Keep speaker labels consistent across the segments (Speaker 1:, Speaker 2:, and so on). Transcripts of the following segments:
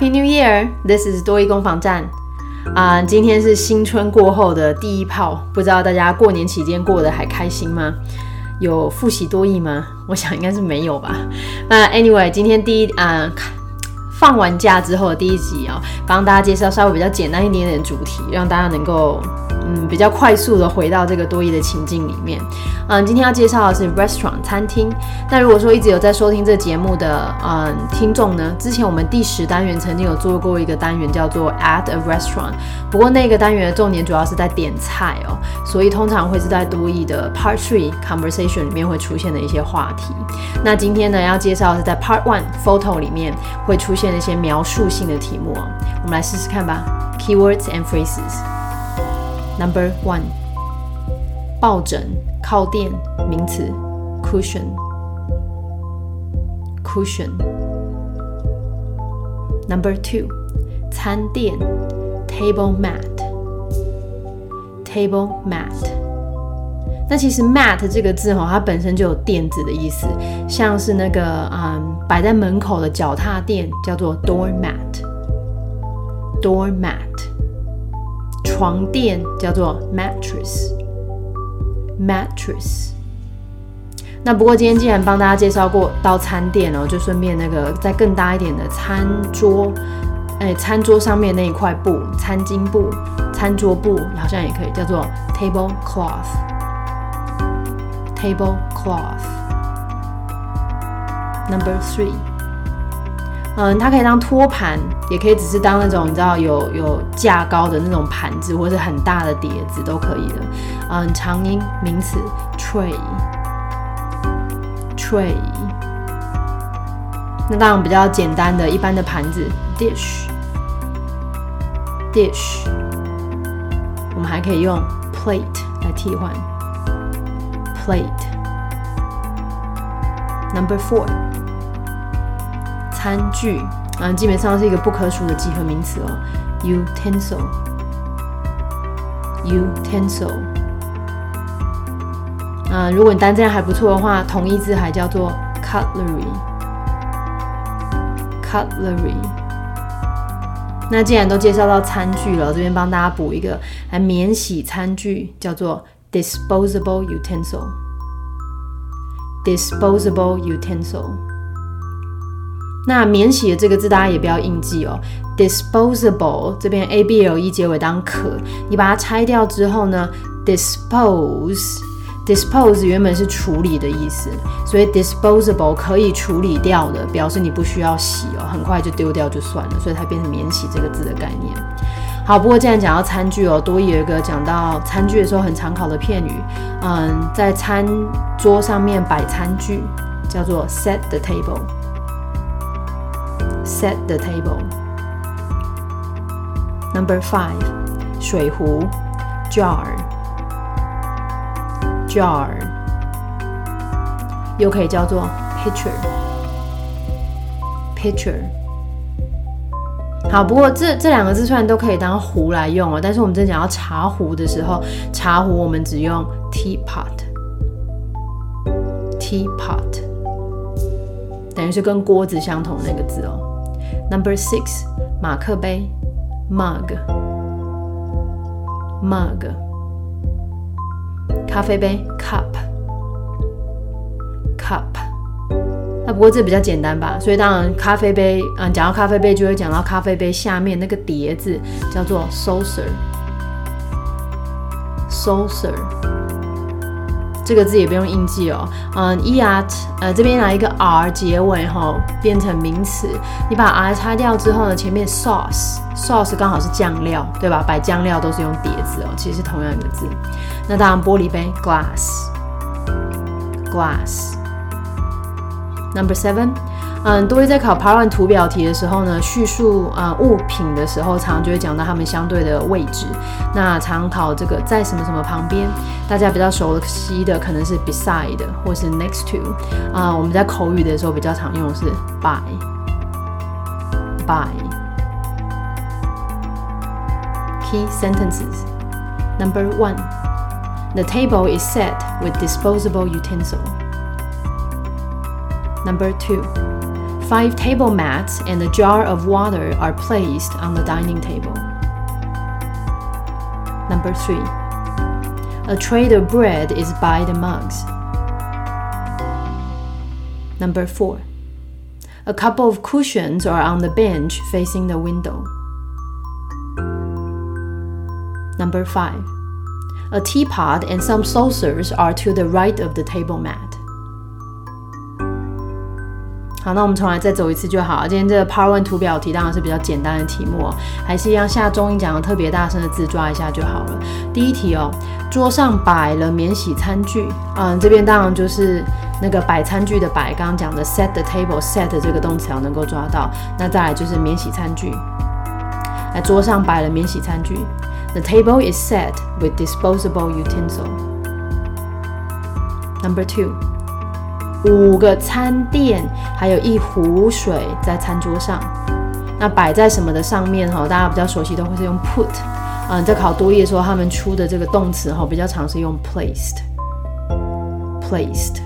Speaker 1: Happy New Year! This is 多益攻防战啊、今天是新春过后的第一炮，不知道大家过年期间过得还开心吗？有复习多益吗？我想应该是没有吧。那 anyway，今天第一啊、放完假之后的第一集啊，帮大家介绍稍微比较简单一点点的主题，让大家能够嗯比较快速的回到这个多益的情境里面。嗯，今天要介绍的是 restaurant 餐厅。那如果说一直有在收听这节目的嗯听众呢，之前我们第十单元曾经有做过一个单元叫做 at a restaurant，不过那个单元的重点主要是在点菜哦，所以通常会是在多益的 part three conversation 里面会出现的一些话题。那今天呢要介绍的是在 part one photo 里面会出现的一些描述性的题目哦，我们来试试看吧。Keywords and phrases. Number one，抱枕、靠垫，名词，cushion。cushion。Number two，餐垫，table mat。table mat。那其实 mat 这个字哈，它本身就有垫子的意思，像是那个嗯摆在门口的脚踏垫叫做 doormat，doormat。床垫叫做 mattress。mattress。那不过今天既然帮大家介绍过到餐垫哦，就顺便那个再更大一点的餐桌，哎，餐桌上面那一块布，餐巾布、餐桌布好像也可以叫做 table cloth。table cloth。Number three。嗯，它可以当托盘，也可以只是当那种你知道有有架高的那种盘子，或是很大的碟子都可以的。嗯，长音名词 tray，tray。那当然比较简单的一般的盘子 dish，dish。我们还可以用 plate 来替换 plate。Number four。餐具啊，基本上是一个不可数的集合名词哦。utensil，utensil。啊，如果你单字还不错的话，同义字还叫做 cutlery，cutlery。那既然都介绍到餐具了，这边帮大家补一个，来免洗餐具叫做 disposable utensil，disposable utensil。那免洗的这个字大家也不要硬记哦，disposable 这边 a b l e 结尾当可，你把它拆掉之后呢，dispose，dispose 原本是处理的意思，所以 disposable 可以处理掉的，表示你不需要洗哦，很快就丢掉就算了，所以它变成免洗这个字的概念。好，不过既然讲到餐具哦，多有一个讲到餐具的时候很常考的片语，嗯，在餐桌上面摆餐具叫做 set the table。Set the table. Number five，水壶，jar，jar，又可以叫做 pitcher，pitcher。好，不过这这两个字虽然都可以当壶来用哦，但是我们在讲到茶壶的时候，茶壶我们只用 teapot，teapot，等于是跟锅子相同那个字哦。Number six，马克杯，mug，mug，咖啡杯，cup，cup。那不过这比较简单吧，所以当然咖啡杯，嗯，讲到咖啡杯就会讲到咖啡杯下面那个碟子叫做 saucer，saucer。这个字也不用硬记哦，嗯，e r，呃，这边来一个 r 结尾哈，变成名词。你把 r 擦掉之后呢，前面 sauce，sauce 刚好是酱料，对吧？摆酱料都是用碟子哦，其实是同样一个字。那当然，玻璃杯 glass，glass。Number seven，嗯，多会在考 Part One 图表题的时候呢，叙述啊物品的时候，常常就会讲到它们相对的位置。那常考这个在什么什么旁边，大家比较熟悉的可能是 beside 或是 next to。啊，我们在口语的时候比较常用的是 by，by。Key sentences. Number one, the table is set with disposable utensil. Number two, Five table mats and a jar of water are placed on the dining table. Number three. A tray of bread is by the mugs. Number four. A couple of cushions are on the bench facing the window. Number five. A teapot and some saucers are to the right of the table mat. 好，那我们重来再走一次就好。今天这个 Part One 图表题当然是比较简单的题目哦，还是一样下中音讲的特别大声的字抓一下就好了。第一题哦，桌上摆了免洗餐具，嗯，这边当然就是那个摆餐具的摆，刚刚讲的 set the table，set 这个动词要能够抓到。那再来就是免洗餐具，那桌上摆了免洗餐具。The table is set with disposable utensil. Number two. 五个餐垫，还有一壶水在餐桌上。那摆在什么的上面？哈，大家比较熟悉都会是用 put。嗯，在考多义的时候，他们出的这个动词哈，比较常是用 placed。placed。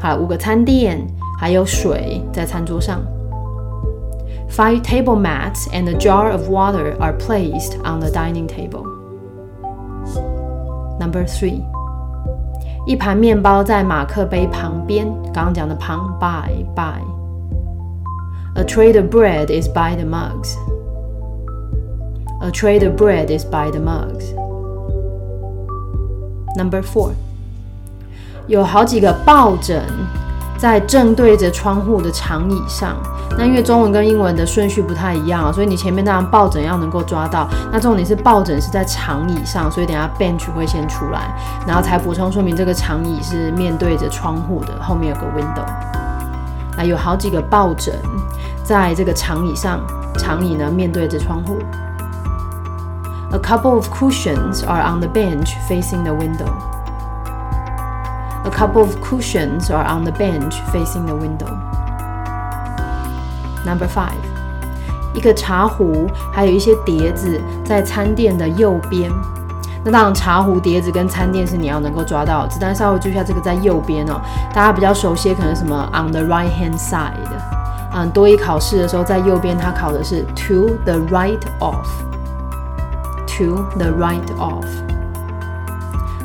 Speaker 1: 好，五个餐垫，还有水在餐桌上。Five table mats and a jar of water are placed on the dining table. Number three. 一盘面包在马克杯旁边，刚刚讲的旁 by by。A tray of bread is by the mugs. A tray of bread is by the mugs. Number four，有好几个抱枕在正对着窗户的长椅上。那因为中文跟英文的顺序不太一样，所以你前面那张抱枕要能够抓到。那重点是抱枕是在长椅上，所以等下 bench 会先出来，然后才补充说明这个长椅是面对着窗户的，后面有个 window。那有好几个抱枕在这个长椅上，长椅呢面对着窗户。A couple of cushions are on the bench facing the window. A couple of cushions are on the bench facing the window. Number five，一个茶壶，还有一些碟子在餐垫的右边。那当然，茶壶、碟子跟餐垫是你要能够抓到。子弹稍微注意一下，这个在右边哦。大家比较熟悉，可能什么 on the right hand side。嗯，多一考试的时候，在右边，它考的是 to the right of。to the right of。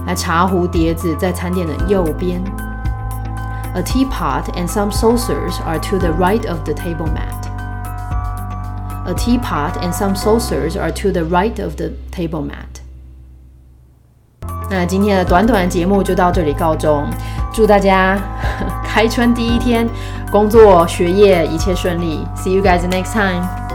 Speaker 1: 来，茶壶、碟子在餐垫的右边。A teapot and some saucers are to the right of the table mat. A teapot and some saucers are to the right of the table mat. 那今天的短短的节目就到这里告终，祝大家开春第一天，工作学业一切顺利。See you guys next time.